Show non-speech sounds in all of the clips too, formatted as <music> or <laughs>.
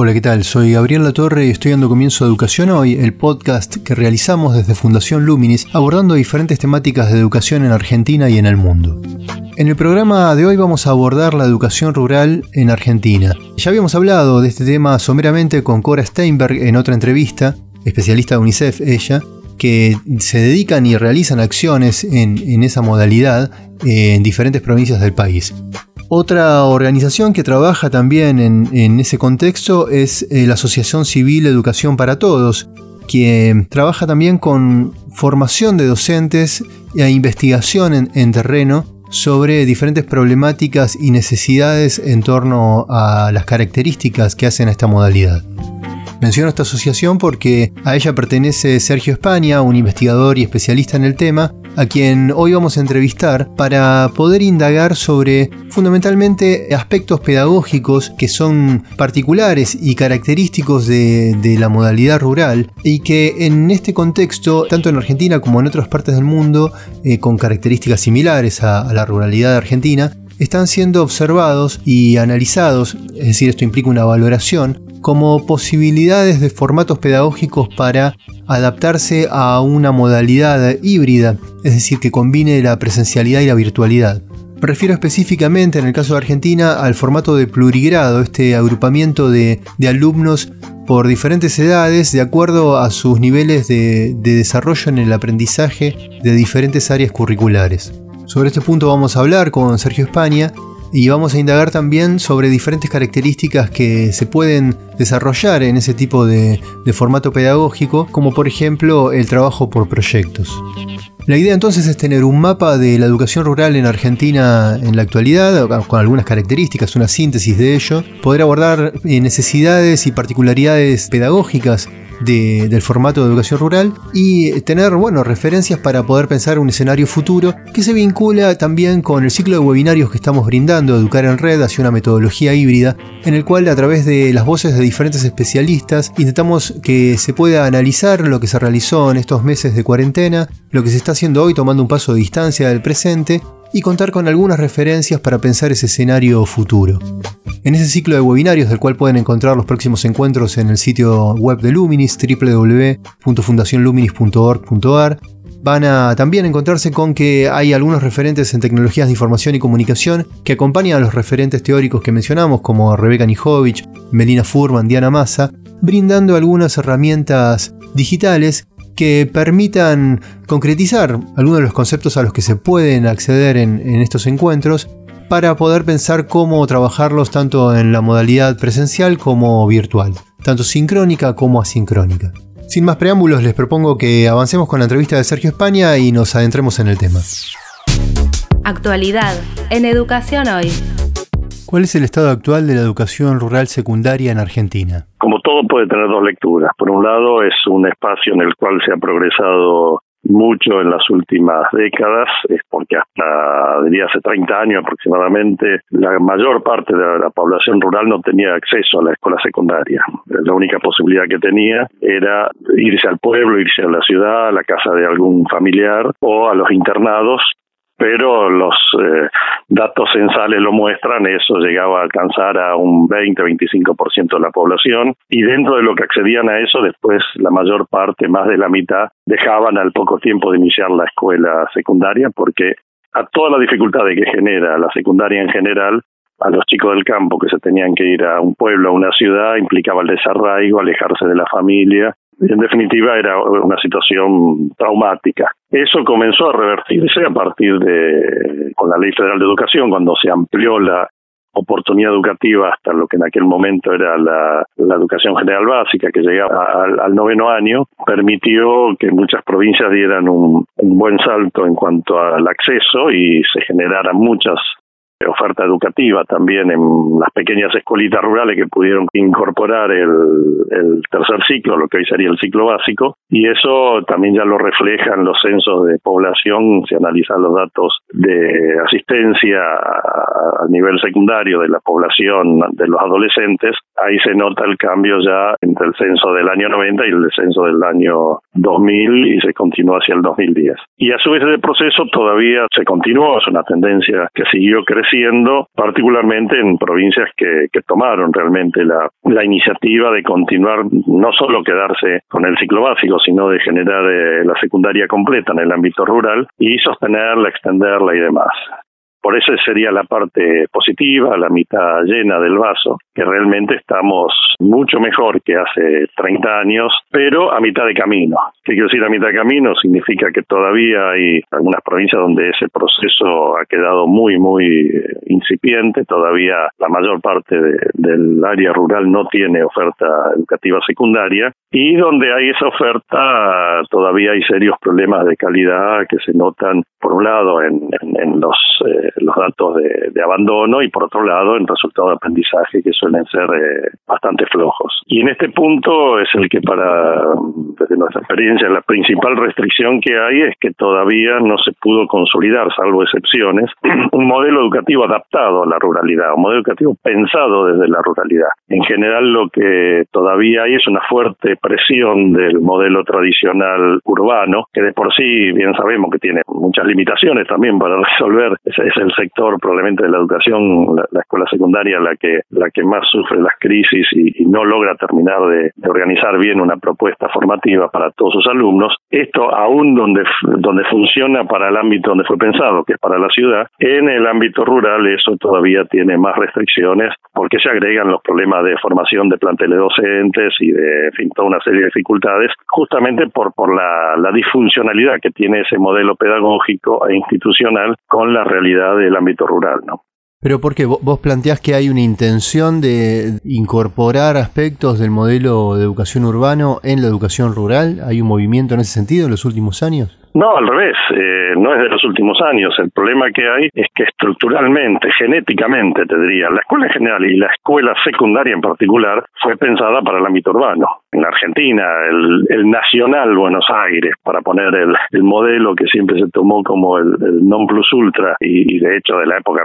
Hola, ¿qué tal? Soy Gabriel Latorre y estoy dando comienzo a Educación Hoy, el podcast que realizamos desde Fundación Luminis, abordando diferentes temáticas de educación en Argentina y en el mundo. En el programa de hoy vamos a abordar la educación rural en Argentina. Ya habíamos hablado de este tema someramente con Cora Steinberg en otra entrevista, especialista de UNICEF ella, que se dedican y realizan acciones en, esa modalidad en diferentes provincias del país. Otra organización que trabaja también en, ese contexto es eh, la Asociación Civil Educación para Todos, que trabaja también con formación de docentes e investigación en, terreno sobre diferentes problemáticas y necesidades en torno a las características que hacen a esta modalidad. Menciono esta asociación porque a ella pertenece Sergio España, un investigador y especialista en el tema, a quien hoy vamos a entrevistar para poder indagar sobre fundamentalmente aspectos pedagógicos que son particulares y característicos de, la modalidad rural y que en este contexto, tanto en Argentina como en otras partes del mundo, eh, con características similares a la ruralidad argentina, están siendo observados y analizados, es decir, esto implica una valoración, como posibilidades de formatos pedagógicos para adaptarse a una modalidad híbrida, es decir, que combine la presencialidad y la virtualidad. Me refiero específicamente, en el caso de Argentina, al formato de plurigrado, este agrupamiento de, alumnos por diferentes edades de acuerdo a sus niveles de desarrollo en el aprendizaje de diferentes áreas curriculares. Sobre este punto vamos a hablar con Sergio España y vamos a indagar también sobre diferentes características que se pueden desarrollar en ese tipo de, formato pedagógico, como por ejemplo el trabajo por proyectos. La idea entonces es tener un mapa de la educación rural en Argentina en la actualidad, con algunas características, una síntesis de ello, poder abordar necesidades y particularidades pedagógicas del formato de educación rural y tener bueno, referencias para poder pensar un escenario futuro que se vincula también con el ciclo de webinarios que estamos brindando, Educar en Red, hacia una metodología híbrida, en el cual a través de las voces de diferentes especialistas intentamos que se pueda analizar lo que se realizó en estos meses de cuarentena, lo que se está haciendo hoy tomando un paso de distancia del presente y contar con algunas referencias para pensar ese escenario futuro. En ese ciclo de webinarios del cual pueden encontrar los próximos encuentros en el sitio web de Luminis www.fundacionluminis.org.ar van a también encontrarse con que hay algunos referentes en tecnologías de información y comunicación que acompañan a los referentes teóricos que mencionamos como Rebeca Nijovic, Melina Furman, Diana Massa, brindando algunas herramientas digitales que permitan concretizar algunos de los conceptos a los que se pueden acceder en, estos encuentros para poder pensar cómo trabajarlos tanto en la modalidad presencial como virtual, tanto sincrónica como asincrónica. Sin más preámbulos, les propongo que avancemos con la entrevista de Sergio España y nos adentremos en el tema. Actualidad en Educación Hoy. ¿Cuál es el estado actual de la educación rural secundaria en Argentina? Como todo puede tener dos lecturas. Por un lado es un espacio en el cual se ha progresado mucho en las últimas décadas, es porque hasta, diría, hace 30 años aproximadamente, la mayor parte de la población rural no tenía acceso a la escuela secundaria. La única posibilidad que tenía era irse al pueblo, irse a la ciudad, a la casa de algún familiar o a los internados pero los eh, datos censales lo muestran, eso llegaba a alcanzar a un 20-25% de la población y dentro de lo que accedían a eso, después la mayor parte, más de la mitad, dejaban al poco tiempo de iniciar la escuela secundaria porque a toda la dificultad que genera la secundaria en general, a los chicos del campo que se tenían que ir a un pueblo, a una ciudad, implicaba el desarraigo, alejarse de la familia, en definitiva era una situación traumática. Eso comenzó a revertirse a partir de, con la Ley Federal de Educación, cuando se amplió la oportunidad educativa hasta lo que en aquel momento era la, educación general básica, que llegaba al, noveno año, permitió que muchas provincias dieran un, un buen salto en cuanto al acceso y se generaran muchas oferta educativa también en las pequeñas escuelitas rurales que pudieron incorporar el, tercer ciclo, lo que hoy sería el ciclo básico, y eso también ya lo reflejan los censos de población, se analizan los datos de asistencia a nivel secundario de la población de los adolescentes, ahí se nota el cambio ya entre el censo del año 90 y el censo del año 2000 y se continúa hacia el 2010. Y a su vez ese proceso todavía se continuó, es una tendencia que siguió creciendo, particularmente en provincias que, que tomaron realmente la, la iniciativa de continuar, no solo quedarse con el ciclo básico, sino de generar eh, la secundaria completa en el ámbito rural y sostenerla, extenderla y demás. Por eso sería la parte positiva, la mitad llena del vaso, que realmente estamos mucho mejor que hace 30 años, pero a mitad de camino. ¿Qué quiero decir a mitad de camino? Significa que todavía hay algunas provincias donde ese proceso ha quedado muy, muy eh, incipiente. Todavía la mayor parte del área rural no tiene oferta educativa secundaria y donde hay esa oferta todavía hay serios problemas de calidad que se notan, por un lado, en, los... Eh, los datos de, de, abandono y por otro lado en resultados de aprendizaje que suelen ser eh, bastante flojos. Y en este punto es el que para, desde nuestra experiencia, la principal restricción que hay es que todavía no se pudo consolidar, salvo excepciones, <clears throat> un modelo educativo adaptado a la ruralidad, un modelo educativo pensado desde la ruralidad. En general lo que todavía hay es una fuerte presión del modelo tradicional urbano, que de por sí bien sabemos que tiene muchas limitaciones también para resolver ese, el sector probablemente de la educación, la, escuela secundaria, la que, la que más sufre las crisis y, no logra terminar de, organizar bien una propuesta formativa para todos sus alumnos. Esto aún donde, donde funciona para el ámbito donde fue pensado, que es para la ciudad, en el ámbito rural eso todavía tiene más restricciones porque se agregan los problemas de formación de planteles docentes y de, fin, toda una serie de dificultades, justamente por, por la, la disfuncionalidad que tiene ese modelo pedagógico e institucional con la realidad del ámbito rural, ¿no? Pero porque vos planteás que hay una intención de incorporar aspectos del modelo de educación urbano en la educación rural, ¿hay un movimiento en ese sentido en los últimos años? No, al revés, eh, no es de los últimos años. El problema que hay es que estructuralmente, genéticamente, te diría, la escuela en general y la escuela secundaria en particular fue pensada para el ámbito urbano. En la Argentina, el, Nacional Buenos Aires, para poner el, modelo que siempre se tomó como el, non plus ultra, y, de hecho de la época,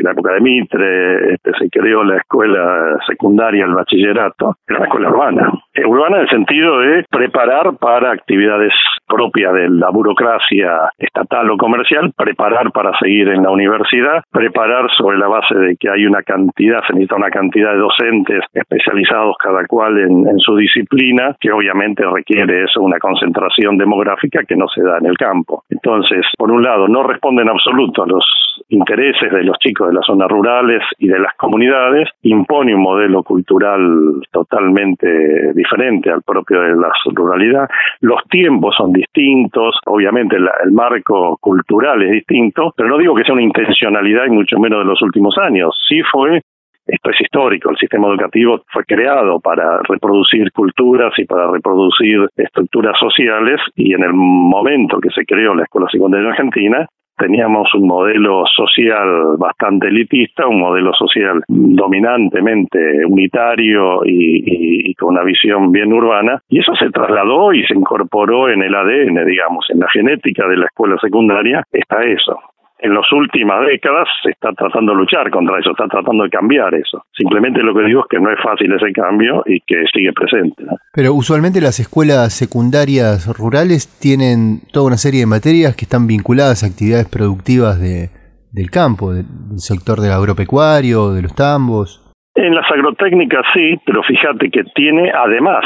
la época de Mitre, este, se creó la escuela secundaria, el bachillerato, era una escuela urbana. Urbana en el sentido de preparar para actividades propias de la burocracia estatal o comercial, preparar para seguir en la universidad, preparar sobre la base de que hay una cantidad, se necesita una cantidad de docentes especializados cada cual en, en su disciplina, que obviamente requiere eso una concentración demográfica que no se da en el campo. Entonces, por un lado, no responde en absoluto a los intereses de los chicos de las zonas rurales y de las comunidades, impone un modelo cultural totalmente diferente al propio de la ruralidad, los tiempos son distintos, obviamente el marco cultural es distinto, pero no digo que sea una intencionalidad y mucho menos de los últimos años, sí fue esto es histórico, el sistema educativo fue creado para reproducir culturas y para reproducir estructuras sociales y en el momento que se creó la Escuela Secundaria Argentina, teníamos un modelo social bastante elitista, un modelo social dominantemente unitario y, con una visión bien urbana, y eso se trasladó y se incorporó en el ADN, digamos, en la genética de la escuela secundaria, está eso en las últimas décadas se está tratando de luchar contra eso, está tratando de cambiar eso. Simplemente lo que digo es que no es fácil ese cambio y que sigue presente. Pero usualmente las escuelas secundarias rurales tienen toda una serie de materias que están vinculadas a actividades productivas de, del campo, del sector del agropecuario, de los tambos. En las agrotécnicas sí, pero fíjate que tiene además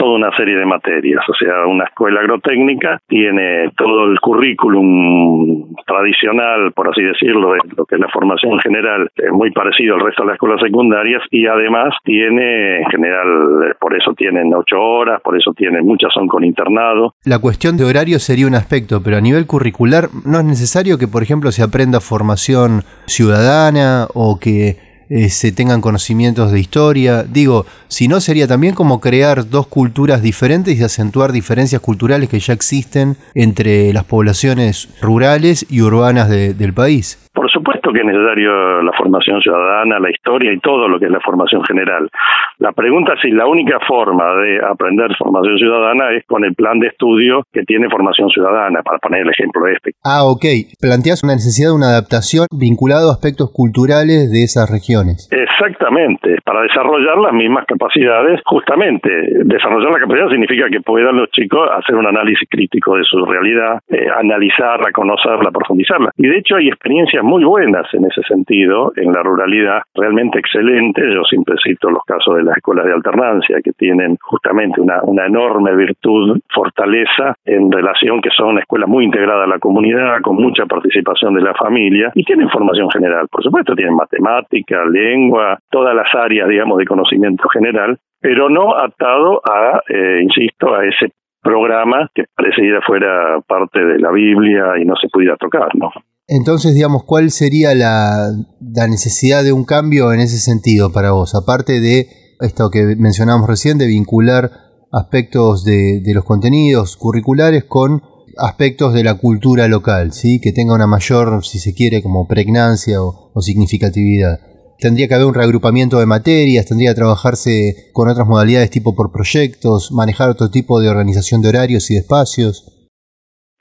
toda una serie de materias. O sea, una escuela agrotécnica tiene todo el currículum tradicional, por así decirlo, de lo que es la formación general, es muy parecido al resto de las escuelas secundarias y además tiene, en general, por eso tienen ocho horas, por eso tienen, muchas son con internado. La cuestión de horario sería un aspecto, pero a nivel curricular no es necesario que, por ejemplo, se aprenda formación ciudadana o que eh, se tengan conocimientos de historia. Digo, si no sería también como crear dos culturas diferentes y acentuar diferencias culturales que ya existen entre las poblaciones rurales y urbanas del país. Por supuesto que es necesario la formación ciudadana, la historia y todo lo que es la formación general. La pregunta es si la única forma de aprender formación ciudadana es con el plan de estudio que tiene formación ciudadana, para poner el ejemplo este. Ah, ok. Planteas una necesidad de una adaptación vinculada a aspectos culturales de esas regiones. Exactamente, para desarrollar las mismas capacidades, justamente. Desarrollar la capacidad significa que puedan los chicos hacer un análisis crítico de su realidad, eh, analizarla, conocerla, profundizarla. Y de hecho hay experiencias muy buenas en ese sentido, en la ruralidad, realmente excelentes. Yo siempre cito los casos de las escuelas de alternancia, que tienen justamente una, una enorme virtud, fortaleza, en relación que son una escuela muy integrada a la comunidad, con mucha participación de la familia, y tienen formación general. Por supuesto, tienen matemática, lengua, todas las áreas, digamos, de conocimiento general, pero no atado a, eh, insisto, a ese programa que pareciera fuera parte de la Biblia y no se pudiera tocar, ¿no? Entonces, digamos, ¿cuál sería la, la necesidad de un cambio en ese sentido para vos? Aparte de esto que mencionábamos recién, de vincular aspectos de, de los contenidos curriculares con aspectos de la cultura local, ¿sí? que tenga una mayor, si se quiere, como pregnancia o, o significatividad tendría que haber un reagrupamiento de materias, tendría que trabajarse con otras modalidades tipo por proyectos, manejar otro tipo de organización de horarios y de espacios.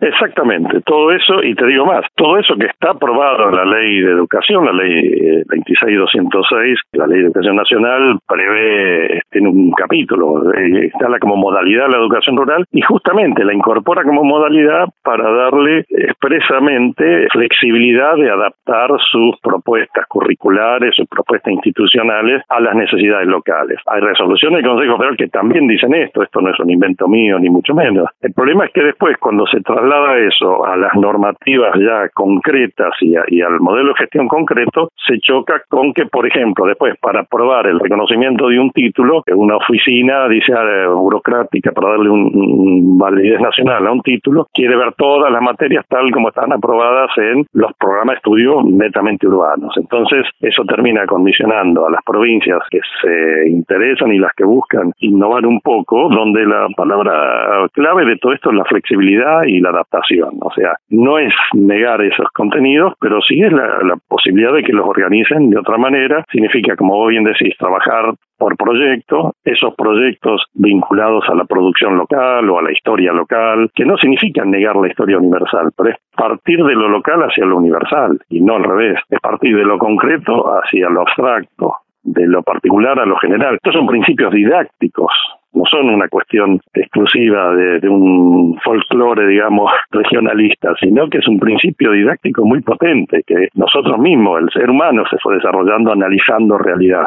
Exactamente, todo eso, y te digo más, todo eso que está aprobado en la ley de educación, la ley 26206, eh, la ley de educación nacional, prevé, tiene un capítulo, eh, instala como modalidad la educación rural y justamente la incorpora como modalidad para darle expresamente flexibilidad de adaptar sus propuestas curriculares, sus propuestas institucionales a las necesidades locales. Hay resoluciones del Consejo Federal que también dicen esto, esto no es un invento mío ni mucho menos. El problema es que después cuando se traslada eso a las normativas ya concretas y, al modelo de gestión concreto, se choca con que, por ejemplo, después para aprobar el reconocimiento de un título, una oficina, dice ah, burocrática, para darle un, validez nacional a un título, quiere ver todas las materias tal como están aprobadas en los programas de estudio netamente urbanos. Entonces, eso termina condicionando a las provincias que se interesan y las que buscan innovar un poco, donde la palabra clave de todo esto es la flexibilidad y la adaptación. O sea, no es negar esos contenidos, pero sí es la, posibilidad de que los organicen de otra manera. Significa, como vos bien decís, trabajar por proyecto, esos proyectos vinculados a la producción local o a la historia local, que no significan negar la historia universal, pero es partir de lo local hacia lo universal y no al revés, es partir de lo concreto hacia lo abstracto, de lo particular a lo general. Estos son principios didácticos no son una cuestión exclusiva de, un folclore, digamos, <laughs> regionalista, sino que es un principio didáctico muy potente, que nosotros mismos, el ser humano, se fue desarrollando analizando realidad.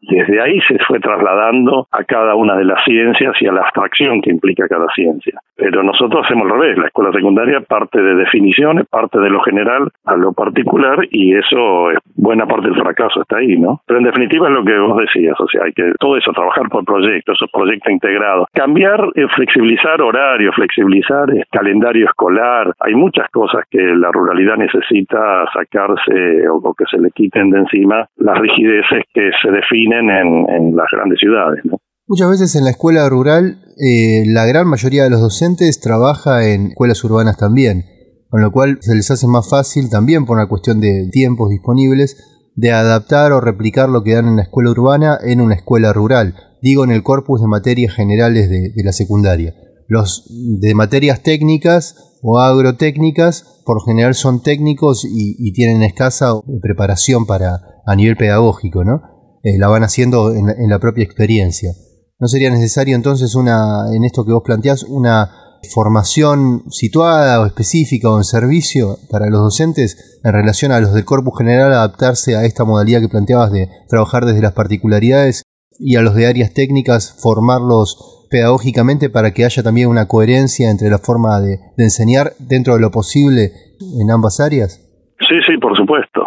Desde ahí se fue trasladando a cada una de las ciencias y a la abstracción que implica cada ciencia. Pero nosotros hacemos al revés, la escuela secundaria parte de definiciones, parte de lo general a lo particular y eso es buena parte del fracaso está ahí, ¿no? Pero en definitiva es lo que vos decías, o sea, hay que todo eso, trabajar por proyectos, esos proyectos integrados, cambiar, eh, flexibilizar horario, flexibilizar eh, calendario escolar, hay muchas cosas que la ruralidad necesita sacarse o, que se le quiten de encima las rigideces que se definen en, las grandes ciudades. Muchas veces en la escuela rural eh, la gran mayoría de los docentes trabaja en escuelas urbanas también, con lo cual se les hace más fácil también por una cuestión de tiempos disponibles de adaptar o replicar lo que dan en la escuela urbana en una escuela rural, digo en el corpus de materias generales de, la secundaria. Los de materias técnicas o agrotécnicas por general son técnicos y, tienen escasa preparación para a nivel pedagógico, ¿no? Eh, la van haciendo en la propia experiencia. ¿No sería necesario entonces una, en esto que vos planteás, una formación situada o específica o en servicio para los docentes en relación a los del corpus general adaptarse a esta modalidad que planteabas de trabajar desde las particularidades y a los de áreas técnicas formarlos pedagógicamente para que haya también una coherencia entre la forma de, de enseñar dentro de lo posible en ambas áreas? Sí, sí, por supuesto.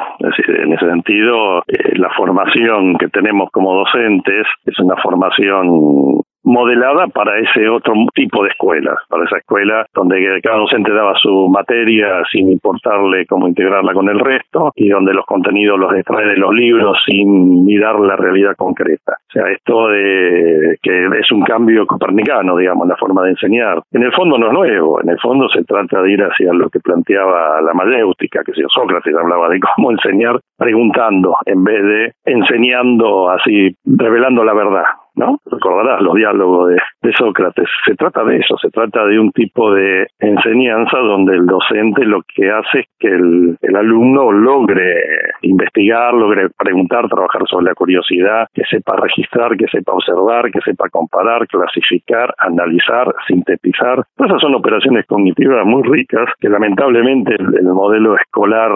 En ese sentido, eh, la formación que tenemos como docentes es una formación modelada para ese otro tipo de escuelas, para esa escuela donde cada docente daba su materia sin importarle cómo integrarla con el resto y donde los contenidos los extrae de los libros sin mirar la realidad concreta. O sea, esto de que es un cambio copernicano, digamos, la forma de enseñar. En el fondo no es nuevo, en el fondo se trata de ir hacia lo que planteaba la mayéutica, que si Sócrates hablaba de cómo enseñar preguntando en vez de enseñando así, revelando la verdad. ¿No? Recordarás los diálogos de, Sócrates. Se trata de eso, se trata de un tipo de enseñanza donde el docente lo que hace es que el, alumno logre investigar, logre preguntar, trabajar sobre la curiosidad, que sepa registrar, que sepa observar, que sepa comparar, clasificar, analizar, sintetizar. Todas esas son operaciones cognitivas muy ricas que lamentablemente el modelo escolar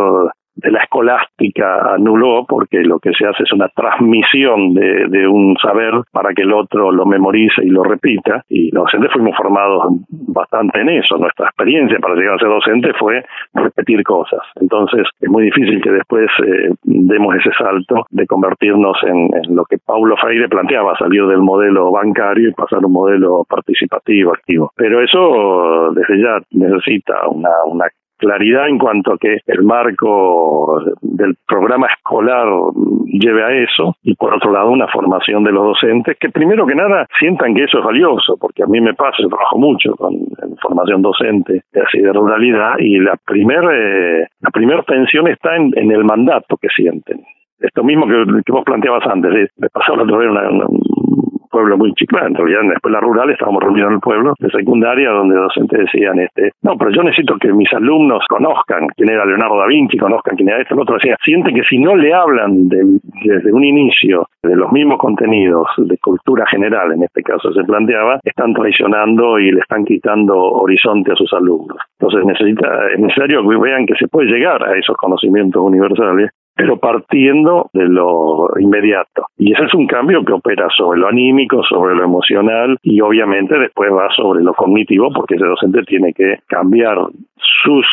de la escolástica anuló porque lo que se hace es una transmisión de, de, un saber para que el otro lo memorice y lo repita. Y los docentes fuimos formados bastante en eso. Nuestra experiencia para llegar a ser docente fue repetir cosas. Entonces es muy difícil que después eh, demos ese salto de convertirnos en, lo que Paulo Freire planteaba salir del modelo bancario y pasar a un modelo participativo activo. Pero eso desde ya necesita una, una claridad en cuanto a que el marco del programa escolar lleve a eso y por otro lado una formación de los docentes que primero que nada sientan que eso es valioso porque a mí me pasa, yo trabajo mucho con formación docente así de ruralidad y la primer eh, la primera tensión está en, el mandato que sienten esto mismo que, que vos planteabas antes, ¿eh? me pasó la otra vez una, pueblo muy chico, en realidad en la escuela rural estábamos reunidos en el pueblo de secundaria donde docentes decían, este, no, pero yo necesito que mis alumnos conozcan quién era Leonardo da Vinci, conozcan quién era esto, el otro decía, siente que si no le hablan desde un inicio de los mismos contenidos de cultura general, en este caso se planteaba, están traicionando y le están quitando horizonte a sus alumnos. Entonces necesita, es necesario que vean que se puede llegar a esos conocimientos universales pero partiendo de lo inmediato. Y ese es un cambio que opera sobre lo anímico, sobre lo emocional y obviamente después va sobre lo cognitivo porque ese docente tiene que cambiar sus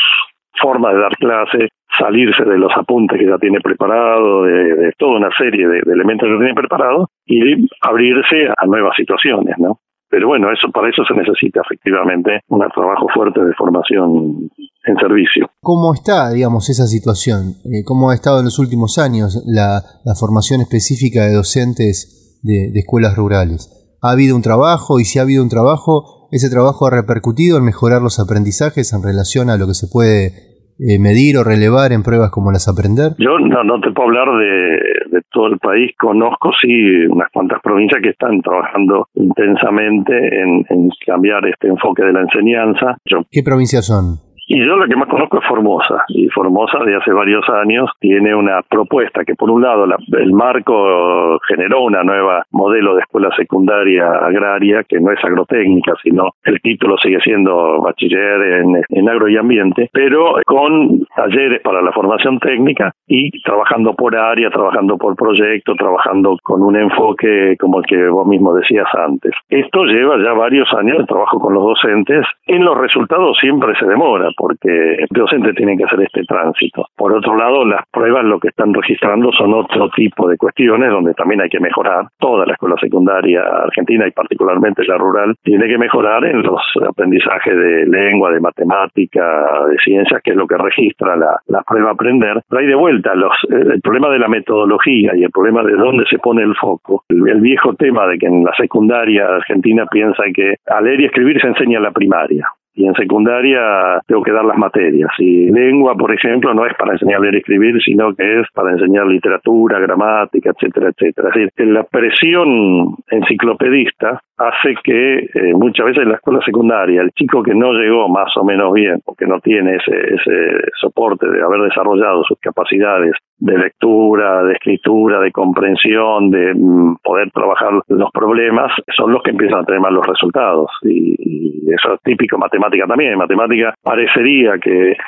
formas de dar clase, salirse de los apuntes que ya tiene preparado, de, toda una serie de, de elementos que tiene preparado y abrirse a nuevas situaciones, ¿no? Pero bueno, eso para eso se necesita efectivamente un trabajo fuerte de formación en servicio. ¿Cómo está, digamos, esa situación? Eh, ¿Cómo ha estado en los últimos años la, formación específica de docentes de, escuelas rurales? ¿Ha habido un trabajo? Y si ha habido un trabajo, ¿ese trabajo ha repercutido en mejorar los aprendizajes en relación a lo que se puede eh, medir o relevar en pruebas como las Aprender? Yo no, no te puedo hablar de, de, todo el país, conozco sí unas cuantas provincias que están trabajando intensamente en, en cambiar este enfoque de la enseñanza. Yo, ¿Qué provincias son? Y yo lo que más conozco es Formosa. Y Formosa de hace varios años tiene una propuesta que por un lado la, el marco generó una nueva modelo de escuela secundaria agraria que no es agrotécnica, sino el título sigue siendo bachiller en, en agro y ambiente, pero con talleres para la formación técnica y trabajando por área, trabajando por proyecto, trabajando con un enfoque como el que vos mismo decías antes. Esto lleva ya varios años de trabajo con los docentes. En los resultados siempre se demora porque el docente tiene que hacer este tránsito. Por otro lado, las pruebas lo que están registrando son otro tipo de cuestiones donde también hay que mejorar. Toda la escuela secundaria argentina y particularmente la rural tiene que mejorar en los aprendizajes de lengua, de matemática, de ciencias, que es lo que registra la, la prueba aprender. Pero hay de vuelta los, el problema de la metodología y el problema de dónde se pone el foco. El, el viejo tema de que en la secundaria argentina piensa que a leer y escribir se enseña en la primaria y en secundaria tengo que dar las materias. Y lengua, por ejemplo, no es para enseñar a leer y escribir, sino que es para enseñar literatura, gramática, etcétera, etcétera. Es decir, la presión enciclopedista hace que eh, muchas veces en la escuela secundaria el chico que no llegó más o menos bien, porque no tiene ese, ese soporte de haber desarrollado sus capacidades de lectura, escritura, de comprensión, de mm, poder trabajar los problemas, son los que empiezan a tener malos resultados. Y, eso es típico matemática también. En matemática parecería que es,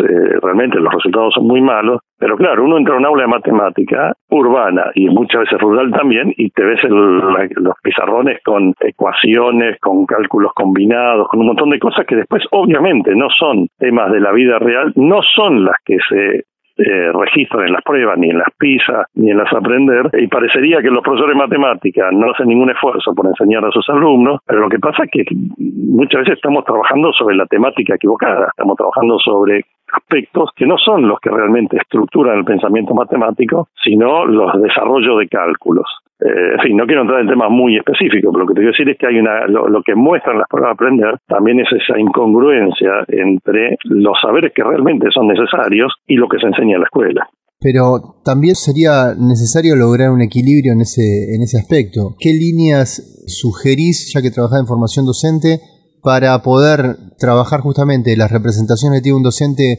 eh, realmente los resultados son muy malos, pero claro, uno entra a un aula de matemática urbana y muchas veces rural también y te ves el, la, los pizarrones con ecuaciones, con cálculos combinados, con un montón de cosas que después obviamente no son temas de la vida real, no son las que se eh, registran en las pruebas, ni en las PISA, ni en las aprender, y parecería que los profesores de matemáticas no hacen ningún esfuerzo por enseñar a sus alumnos, pero lo que pasa es que muchas veces estamos trabajando sobre la temática equivocada, estamos trabajando sobre aspectos que no son los que realmente estructuran el pensamiento matemático, sino los desarrollos de cálculos. Eh, en fin, no quiero entrar en temas muy específicos, pero lo que te quiero decir es que hay una, lo, que muestran las pruebas de aprender también es esa incongruencia entre los saberes que realmente son necesarios y lo que se enseña en la escuela. Pero también sería necesario lograr un equilibrio en ese, en ese aspecto. ¿Qué líneas sugerís, ya que trabajás en formación docente, para poder trabajar justamente las representaciones de un docente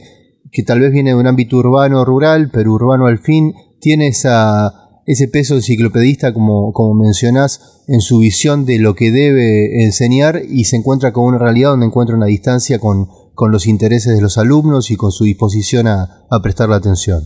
que tal vez viene de un ámbito urbano o rural, pero urbano al fin, tiene esa, ese peso enciclopedista, como, como mencionás, en su visión de lo que debe enseñar y se encuentra con una realidad donde encuentra una distancia con, con los intereses de los alumnos y con su disposición a, a prestarle atención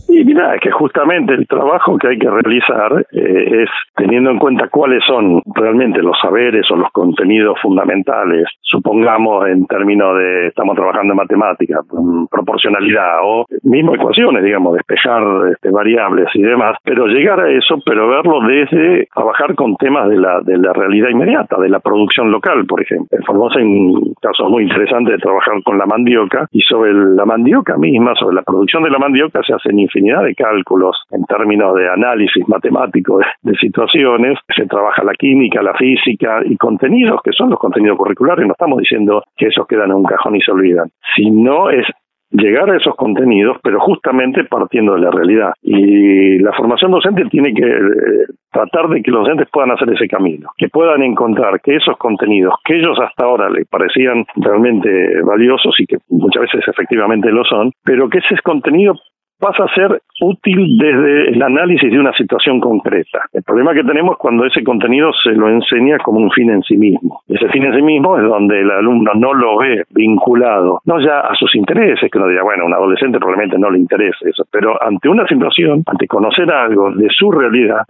que justamente el trabajo que hay que realizar eh, es teniendo en cuenta cuáles son realmente los saberes o los contenidos fundamentales, supongamos en términos de, estamos trabajando en matemáticas, proporcionalidad o mismo ecuaciones, digamos, despejar este, variables y demás, pero llegar a eso, pero verlo desde trabajar con temas de la, de la realidad inmediata, de la producción local, por ejemplo. En Formosa hay un caso muy interesante de trabajar con la mandioca y sobre la mandioca misma, sobre la producción de la mandioca se hacen infinidad de cálculos en términos de análisis matemático de, situaciones, se trabaja la química, la física y contenidos que son los contenidos curriculares, no estamos diciendo que esos quedan en un cajón y se olvidan, sino es llegar a esos contenidos, pero justamente partiendo de la realidad. Y la formación docente tiene que eh, tratar de que los docentes puedan hacer ese camino, que puedan encontrar que esos contenidos que ellos hasta ahora les parecían realmente valiosos y que muchas veces efectivamente lo son, pero que ese contenido pasa a ser útil desde el análisis de una situación concreta. El problema que tenemos es cuando ese contenido se lo enseña como un fin en sí mismo. Ese fin en sí mismo es donde el alumno no lo ve vinculado, no ya a sus intereses, que uno diría, bueno, un adolescente probablemente no le interesa eso, pero ante una situación, ante conocer algo de su realidad,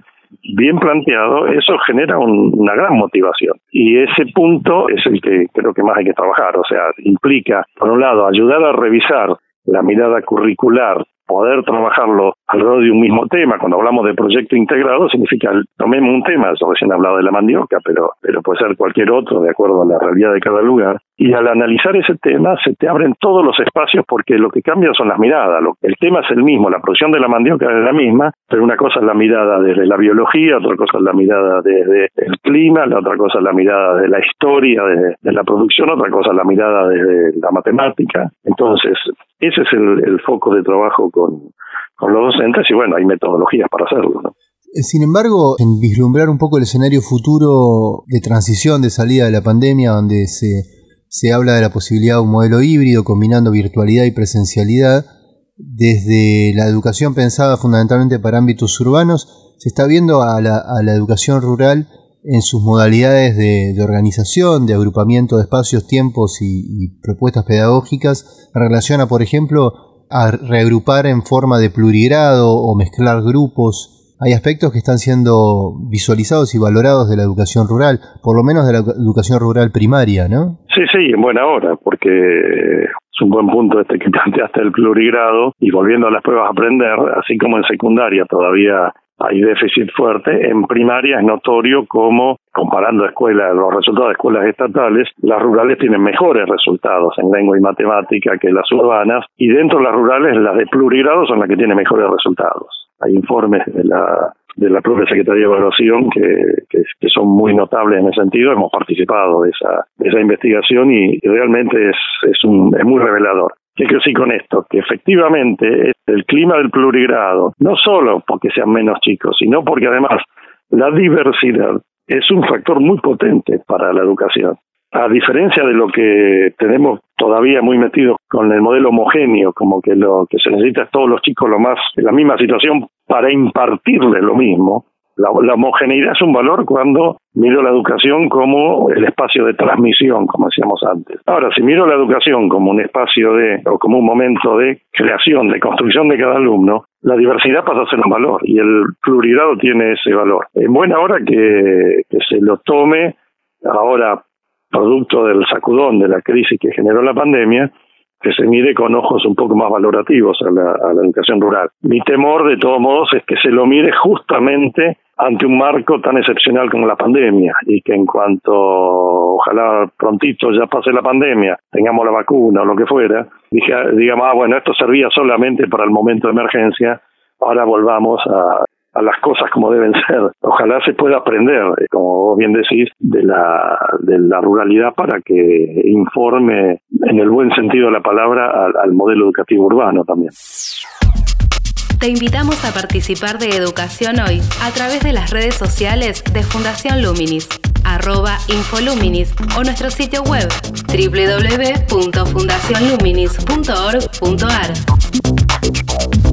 bien planteado, eso genera una gran motivación. Y ese punto es el que creo que más hay que trabajar. O sea, implica, por un lado, ayudar a revisar la mirada curricular poder trabajarlo alrededor de un mismo tema. Cuando hablamos de proyecto integrado, significa tomemos un tema, yo recién he hablado de la mandioca, pero, pero puede ser cualquier otro de acuerdo a la realidad de cada lugar. Y al analizar ese tema se te abren todos los espacios porque lo que cambia son las miradas. El tema es el mismo, la producción de la mandioca es la misma, pero una cosa es la mirada desde la biología, otra cosa es la mirada desde el clima, la otra cosa es la mirada de la historia de, la producción, otra cosa es la mirada desde la matemática. Entonces, ese es el, foco de trabajo con, los docentes y bueno, hay metodologías para hacerlo. Eh, sin embargo, en vislumbrar un poco el escenario futuro de transición, de salida de la pandemia, donde se, se habla de la posibilidad de un modelo híbrido combinando virtualidad y presencialidad, desde la educación pensada fundamentalmente para ámbitos urbanos, se está viendo a la, a la educación rural en sus modalidades de, organización, de agrupamiento de espacios, tiempos y, propuestas pedagógicas en relación a, por ejemplo, a reagrupar en forma de plurigrado o mezclar grupos. Hay aspectos que están siendo visualizados y valorados de la educación rural, por lo menos de la educación rural primaria, ¿no? Sí, sí, en buena hora, porque es un buen punto este que <laughs> planteaste el plurigrado y volviendo a las pruebas a aprender, así como en secundaria todavía hay déficit fuerte. En primaria es notorio como, comparando escuelas, los resultados de escuelas estatales, las rurales tienen mejores resultados en lengua y matemática que las urbanas, y dentro de las rurales las de plurigrado son las que tienen mejores resultados. Hay informes de la de la propia Secretaría de Evaluación que, que, son muy notables en ese sentido. Hemos participado de esa, de esa investigación y, realmente es, es, un, es muy revelador. ¿Qué quiero decir con esto? Que efectivamente el clima del plurigrado, no solo porque sean menos chicos, sino porque además la diversidad es un factor muy potente para la educación. A diferencia de lo que tenemos todavía muy metido con el modelo homogéneo, como que lo que se necesita es todos los chicos lo más en la misma situación para impartirles lo mismo, la, homogeneidad es un valor cuando miro la educación como el espacio de transmisión, como decíamos antes. Ahora, si miro la educación como un espacio de, o como un momento de creación, de construcción de cada alumno, la diversidad pasa a ser un valor y el pluralidad tiene ese valor. En buena hora que, que se lo tome ahora producto del sacudón de la crisis que generó la pandemia que se mire con ojos un poco más valorativos a la, educación rural. Mi temor, de todos modos, es que se lo mire justamente ante un marco tan excepcional como la pandemia y que en cuanto ojalá prontito ya pase la pandemia, tengamos la vacuna o lo que fuera, dije, digamos, ah, bueno, esto servía solamente para el momento de emergencia, ahora volvamos a, a las cosas como deben ser. Ojalá se pueda aprender, eh, como bien decís, de la, de la ruralidad para que informe en el buen sentido de la palabra al, al modelo educativo urbano también. Te invitamos a participar de Educación Hoy a través de las redes sociales de Fundación Luminis, arroba Infoluminis o nuestro sitio web www.fundacionluminis.org.ar.